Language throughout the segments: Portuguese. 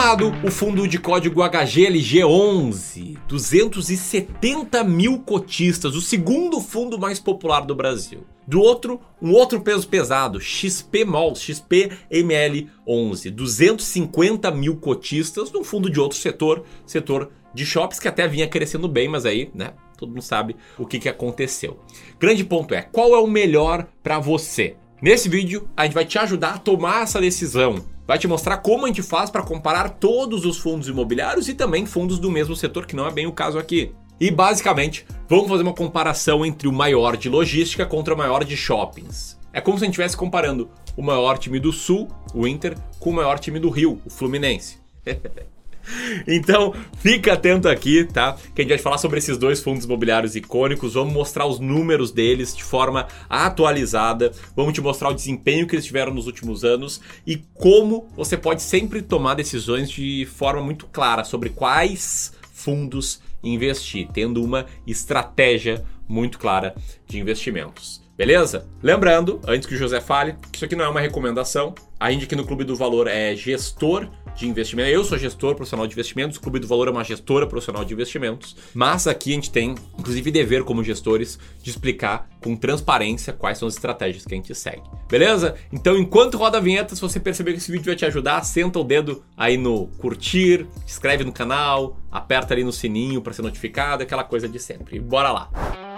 lado, o fundo de código HGLG11, 270 mil cotistas, o segundo fundo mais popular do Brasil. Do outro, um outro peso pesado, XPMOL, XPML11, 250 mil cotistas, num fundo de outro setor, setor de shops que até vinha crescendo bem, mas aí, né, todo mundo sabe o que, que aconteceu. Grande ponto é, qual é o melhor para você? Nesse vídeo, a gente vai te ajudar a tomar essa decisão. Vai te mostrar como a gente faz para comparar todos os fundos imobiliários e também fundos do mesmo setor, que não é bem o caso aqui. E basicamente, vamos fazer uma comparação entre o maior de logística contra o maior de shoppings. É como se a gente estivesse comparando o maior time do Sul, o Inter, com o maior time do Rio, o Fluminense. Então, fica atento aqui, tá? Que a gente vai falar sobre esses dois fundos imobiliários icônicos, vamos mostrar os números deles de forma atualizada, vamos te mostrar o desempenho que eles tiveram nos últimos anos e como você pode sempre tomar decisões de forma muito clara sobre quais fundos investir, tendo uma estratégia muito clara de investimentos. Beleza? Lembrando, antes que o José fale, que isso aqui não é uma recomendação. A gente aqui no Clube do Valor é gestor de investimento. Eu sou gestor profissional de investimentos, o Clube do Valor é uma gestora profissional de investimentos. Mas aqui a gente tem, inclusive, dever como gestores de explicar com transparência quais são as estratégias que a gente segue. Beleza? Então, enquanto roda a vinheta, se você perceber que esse vídeo vai te ajudar, senta o dedo aí no curtir, inscreve no canal, aperta ali no sininho para ser notificado, aquela coisa de sempre. Bora lá!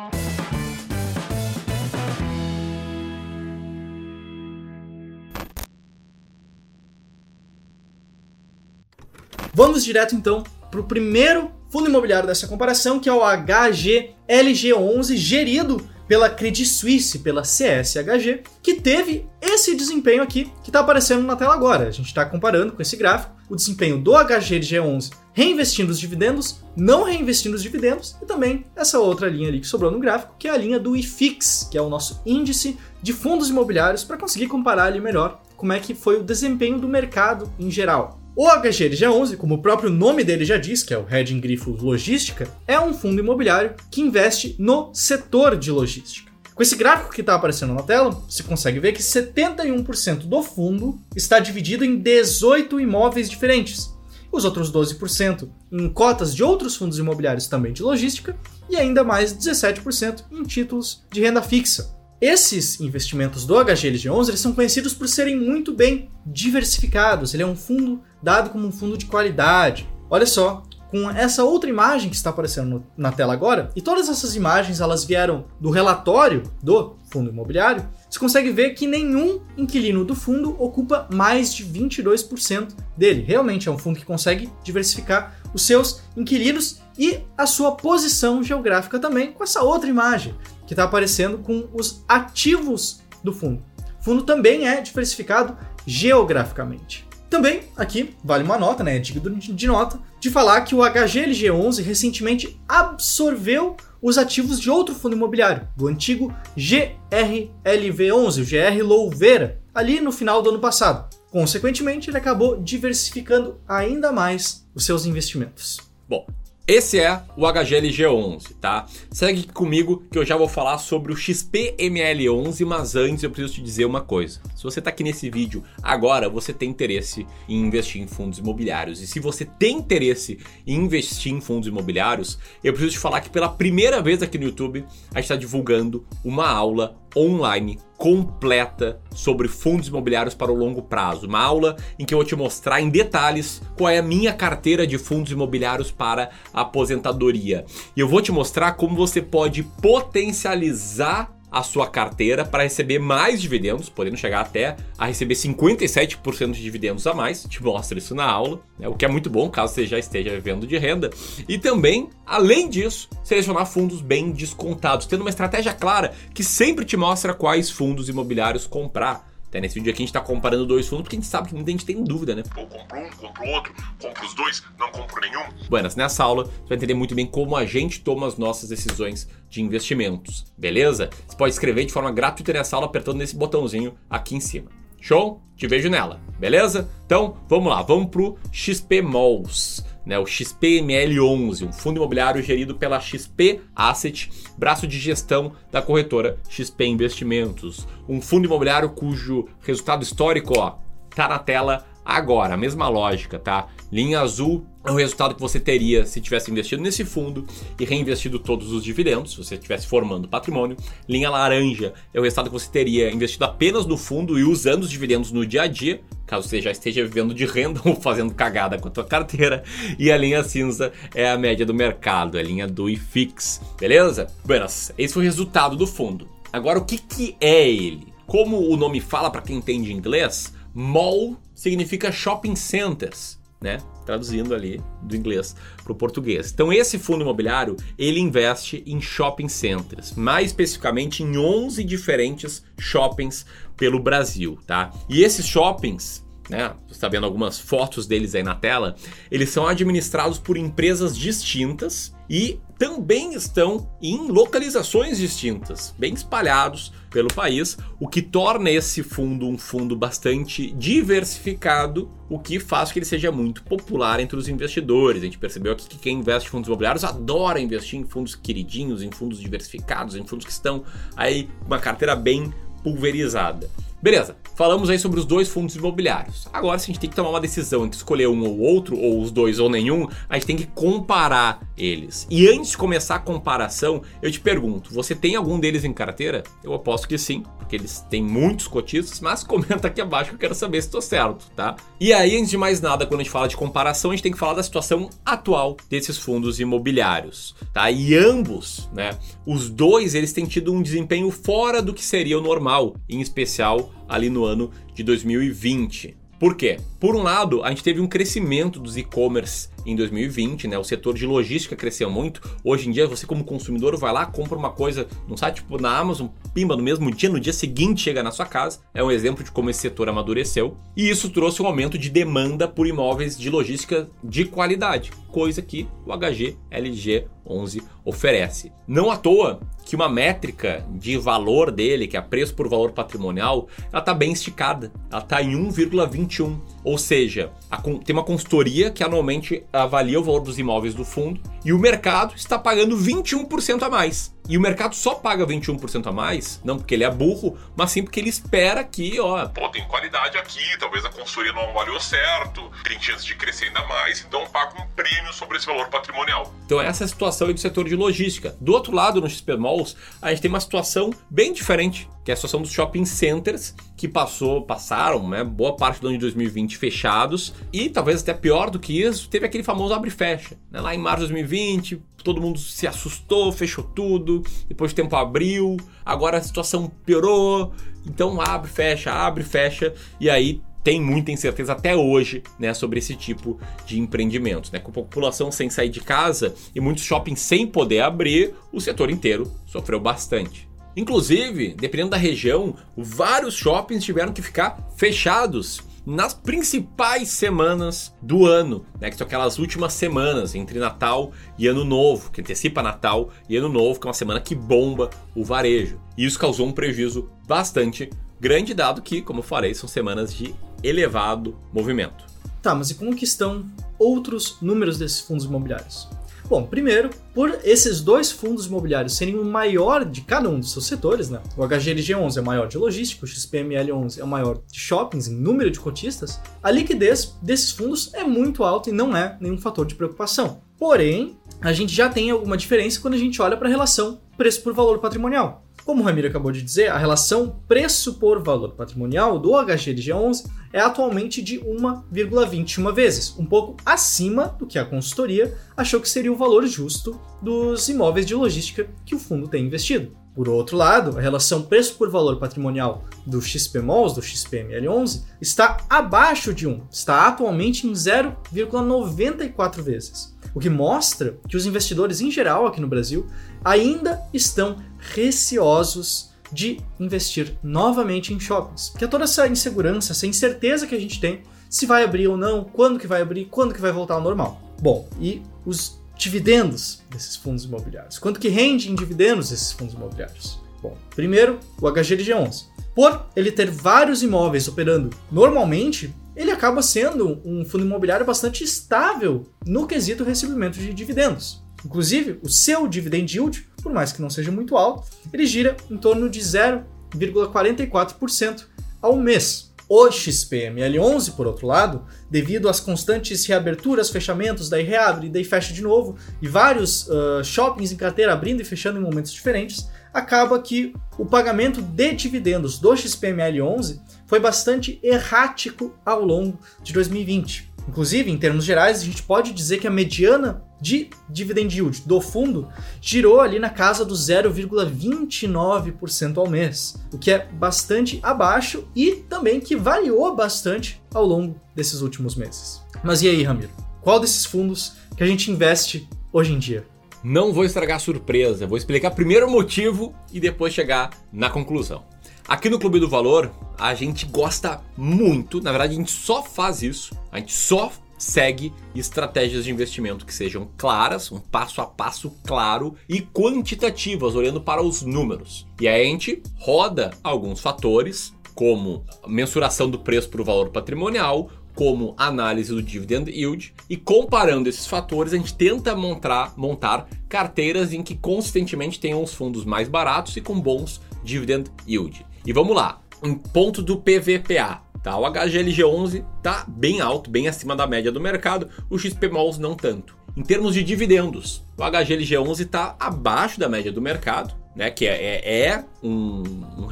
Vamos direto então para o primeiro fundo imobiliário dessa comparação, que é o HGLG11, gerido pela Credit Suisse, pela CSHG, que teve esse desempenho aqui que está aparecendo na tela agora. A gente está comparando com esse gráfico o desempenho do HGLG11 reinvestindo os dividendos, não reinvestindo os dividendos e também essa outra linha ali que sobrou no gráfico, que é a linha do IFIX, que é o nosso índice de fundos imobiliários para conseguir comparar ali melhor como é que foi o desempenho do mercado em geral. O HGLG11, como o próprio nome dele já diz, que é o Hedging Grifo Logística, é um fundo imobiliário que investe no setor de logística. Com esse gráfico que está aparecendo na tela, você consegue ver que 71% do fundo está dividido em 18 imóveis diferentes, os outros 12% em cotas de outros fundos imobiliários também de logística e ainda mais 17% em títulos de renda fixa. Esses investimentos do HGLG11 eles são conhecidos por serem muito bem diversificados. Ele é um fundo dado como um fundo de qualidade. Olha só, com essa outra imagem que está aparecendo na tela agora, e todas essas imagens elas vieram do relatório do fundo imobiliário, você consegue ver que nenhum inquilino do fundo ocupa mais de 22% dele. Realmente é um fundo que consegue diversificar os seus inquilinos e a sua posição geográfica também com essa outra imagem que está aparecendo com os ativos do fundo. O fundo também é diversificado geograficamente. Também aqui vale uma nota, né, digno de nota, de falar que o HGLG11 recentemente absorveu os ativos de outro fundo imobiliário, do antigo GRLV11, o GR Louveira, ali no final do ano passado. Consequentemente, ele acabou diversificando ainda mais os seus investimentos. Bom, esse é o HGLG11, tá? Segue comigo que eu já vou falar sobre o XPML11, mas antes eu preciso te dizer uma coisa. Se você está aqui nesse vídeo agora, você tem interesse em investir em fundos imobiliários. E se você tem interesse em investir em fundos imobiliários, eu preciso te falar que pela primeira vez aqui no YouTube, a gente está divulgando uma aula online completa sobre fundos imobiliários para o longo prazo. Uma aula em que eu vou te mostrar em detalhes qual é a minha carteira de fundos imobiliários para aposentadoria. E eu vou te mostrar como você pode potencializar a sua carteira para receber mais dividendos, podendo chegar até a receber 57% de dividendos a mais. Te mostro isso na aula, né? o que é muito bom caso você já esteja vivendo de renda. E também, além disso, selecionar fundos bem descontados, tendo uma estratégia clara que sempre te mostra quais fundos imobiliários comprar. Até nesse vídeo aqui a gente está comparando dois fundos porque a gente sabe que muita gente tem dúvida, né? Ou compro um, compro outro, compro os dois, não compro nenhum. Buenas, nessa aula você vai entender muito bem como a gente toma as nossas decisões de investimentos, beleza? Você pode escrever de forma gratuita nessa aula apertando nesse botãozinho aqui em cima. Show? Te vejo nela, beleza? Então, vamos lá, vamos pro XP Malls né, o XPML11, um fundo imobiliário gerido pela XP Asset, braço de gestão da corretora XP Investimentos. Um fundo imobiliário cujo resultado histórico ó, tá na tela Agora, a mesma lógica, tá? Linha azul o resultado que você teria se tivesse investido nesse fundo e reinvestido todos os dividendos, se você estivesse formando patrimônio. Linha laranja é o resultado que você teria investido apenas no fundo e usando os dividendos no dia a dia, caso você já esteja vivendo de renda ou fazendo cagada com a tua carteira. E a linha cinza é a média do mercado, é a linha do IFIX, beleza? Buenas, esse foi o resultado do fundo. Agora, o que, que é ele? Como o nome fala para quem entende inglês, mall significa shopping centers, né? Traduzindo ali do inglês para o português. Então esse fundo imobiliário ele investe em shopping centers, mais especificamente em 11 diferentes shoppings pelo Brasil, tá? E esses shoppings né? Você está vendo algumas fotos deles aí na tela. Eles são administrados por empresas distintas e também estão em localizações distintas, bem espalhados pelo país, o que torna esse fundo um fundo bastante diversificado, o que faz que ele seja muito popular entre os investidores. A gente percebeu aqui que quem investe em fundos imobiliários adora investir em fundos queridinhos, em fundos diversificados, em fundos que estão aí uma carteira bem pulverizada. Beleza, falamos aí sobre os dois fundos imobiliários. Agora, se a gente tem que tomar uma decisão entre escolher um ou outro, ou os dois ou nenhum, a gente tem que comparar eles. E antes de começar a comparação, eu te pergunto: você tem algum deles em carteira? Eu aposto que sim, porque eles têm muitos cotistas, mas comenta aqui abaixo que eu quero saber se estou certo, tá? E aí, antes de mais nada, quando a gente fala de comparação, a gente tem que falar da situação atual desses fundos imobiliários, tá? E ambos, né, os dois, eles têm tido um desempenho fora do que seria o normal, em especial ali no ano de 2020. Por quê? Por um lado, a gente teve um crescimento dos e-commerce em 2020, né? O setor de logística cresceu muito. Hoje em dia, você como consumidor vai lá, compra uma coisa num site tipo na Amazon, pimba no mesmo dia, no dia seguinte chega na sua casa. É um exemplo de como esse setor amadureceu. E isso trouxe um aumento de demanda por imóveis de logística de qualidade, coisa que o HG LG 11 oferece. Não à toa que uma métrica de valor dele, que é preço por valor patrimonial, ela está bem esticada. Ela está em 1,21. Ou seja, a, tem uma consultoria que anualmente avalia o valor dos imóveis do fundo e o mercado está pagando 21% a mais. E o mercado só paga 21% a mais, não porque ele é burro, mas sim porque ele espera que, ó. Pô, tem qualidade aqui, talvez a consultoria não avaliou certo, tem chance de crescer ainda mais, então paga um prêmio sobre esse valor patrimonial. Então essa é a situação aí do setor de logística. Do outro lado, no XP Malls, a gente tem uma situação bem diferente, que é a situação dos shopping centers, que passou, passaram, né, boa parte do ano de 2020 fechados, e talvez até pior do que isso, teve aquele famoso abre e fecha. Né? Lá em março de 2020, todo mundo se assustou, fechou tudo, depois o tempo abriu, agora a situação piorou, então abre, fecha, abre, fecha, e aí tem muita incerteza até hoje né, sobre esse tipo de empreendimentos. Né? Com a população sem sair de casa e muitos shoppings sem poder abrir, o setor inteiro sofreu bastante. Inclusive, dependendo da região, vários shoppings tiveram que ficar fechados nas principais semanas do ano, né, que são aquelas últimas semanas entre Natal e Ano Novo, que antecipa Natal e Ano Novo, que é uma semana que bomba o varejo. E isso causou um prejuízo bastante grande, dado que, como eu falei, são semanas de elevado movimento. Tá, mas e como que estão outros números desses fundos imobiliários? Bom, primeiro, por esses dois fundos imobiliários serem o maior de cada um dos seus setores, né? O HGLG11 é o maior de logística, o XPML11 é o maior de shoppings em número de cotistas, a liquidez desses fundos é muito alta e não é nenhum fator de preocupação. Porém, a gente já tem alguma diferença quando a gente olha para a relação preço por valor patrimonial. Como o Ramiro acabou de dizer, a relação preço por valor patrimonial do HGLG11 é atualmente de 1,21 vezes, um pouco acima do que a consultoria achou que seria o valor justo dos imóveis de logística que o fundo tem investido. Por outro lado, a relação preço por valor patrimonial do XPMOLs, do XPML11, está abaixo de 1, está atualmente em 0,94 vezes, o que mostra que os investidores em geral aqui no Brasil ainda estão receosos de investir novamente em shoppings. Porque toda essa insegurança, essa incerteza que a gente tem se vai abrir ou não, quando que vai abrir, quando que vai voltar ao normal. Bom, e os dividendos desses fundos imobiliários? Quanto que rende em dividendos esses fundos imobiliários? Bom, primeiro, o HGLG11. Por ele ter vários imóveis operando normalmente, ele acaba sendo um fundo imobiliário bastante estável no quesito recebimento de dividendos. Inclusive, o seu dividend yield, por mais que não seja muito alto, ele gira em torno de 0,44% ao mês. O XPML11, por outro lado, devido às constantes reaberturas, fechamentos, daí reabre, daí fecha de novo, e vários uh, shoppings em carteira abrindo e fechando em momentos diferentes, acaba que o pagamento de dividendos do XPML11 foi bastante errático ao longo de 2020. Inclusive, em termos gerais, a gente pode dizer que a mediana de dividend yield do fundo girou ali na casa do 0,29% ao mês, o que é bastante abaixo e também que variou bastante ao longo desses últimos meses. Mas e aí, Ramiro? Qual desses fundos que a gente investe hoje em dia? Não vou estragar a surpresa, vou explicar primeiro o motivo e depois chegar na conclusão. Aqui no Clube do Valor, a gente gosta muito, na verdade a gente só faz isso, a gente só segue estratégias de investimento que sejam claras, um passo a passo claro e quantitativas, olhando para os números. E aí a gente roda alguns fatores, como mensuração do preço para o valor patrimonial, como análise do dividend yield e comparando esses fatores a gente tenta montar, montar carteiras em que consistentemente tenham os fundos mais baratos e com bons dividend yield. E vamos lá, um ponto do PVPA. Tá? O HGLG11 está bem alto, bem acima da média do mercado, o XPMOLs não tanto. Em termos de dividendos, o HGLG11 está abaixo da média do mercado, né, que é, é, é um,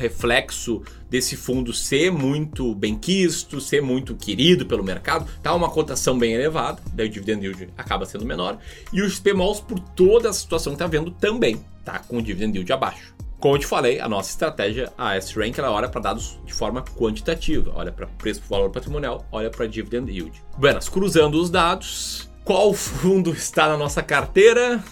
reflexo desse fundo ser muito bem quisto, ser muito querido pelo mercado, tá uma cotação bem elevada, daí o dividend yield acaba sendo menor, e o XPMOLs, por toda a situação que está vendo, também tá com o dividend yield abaixo. Como eu te falei, a nossa estratégia, a S-Rank, ela olha para dados de forma quantitativa, olha para preço por valor patrimonial, olha para dividend yield. Buenas, cruzando os dados, qual fundo está na nossa carteira?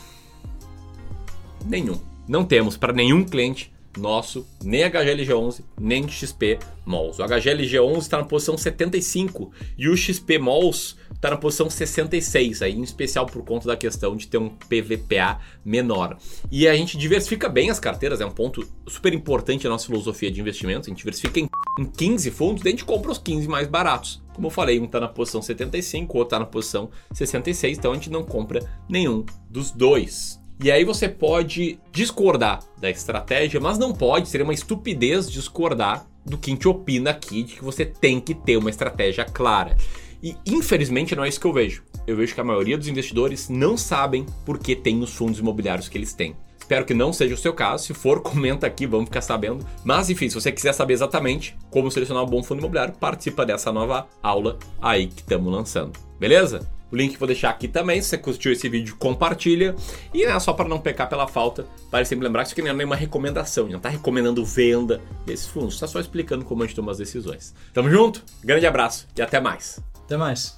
Nenhum. Não temos para nenhum cliente nosso, nem HGLG11, nem XP Malls. O HGLG11 está na posição 75 e o XP Malls está na posição 66, aí em especial por conta da questão de ter um PVPA menor. E a gente diversifica bem as carteiras, é um ponto super importante na nossa filosofia de investimento. A gente diversifica em, em 15 fundos, daí a gente compra os 15 mais baratos. Como eu falei, um está na posição 75, o outro está na posição 66, então a gente não compra nenhum dos dois. E aí você pode discordar da estratégia, mas não pode, seria uma estupidez discordar do que a gente opina aqui, de que você tem que ter uma estratégia clara. E infelizmente não é isso que eu vejo. Eu vejo que a maioria dos investidores não sabem por que tem os fundos imobiliários que eles têm. Espero que não seja o seu caso. Se for, comenta aqui, vamos ficar sabendo. Mas enfim, se você quiser saber exatamente como selecionar um bom fundo imobiliário, participa dessa nova aula aí que estamos lançando. Beleza? O link vou deixar aqui também. Se você curtiu esse vídeo, compartilha. E né, só para não pecar pela falta, para sempre lembrar que isso aqui não é nenhuma recomendação. Não está recomendando venda desses fundos. Está só explicando como a gente toma as decisões. Tamo junto, grande abraço e até mais. Até mais.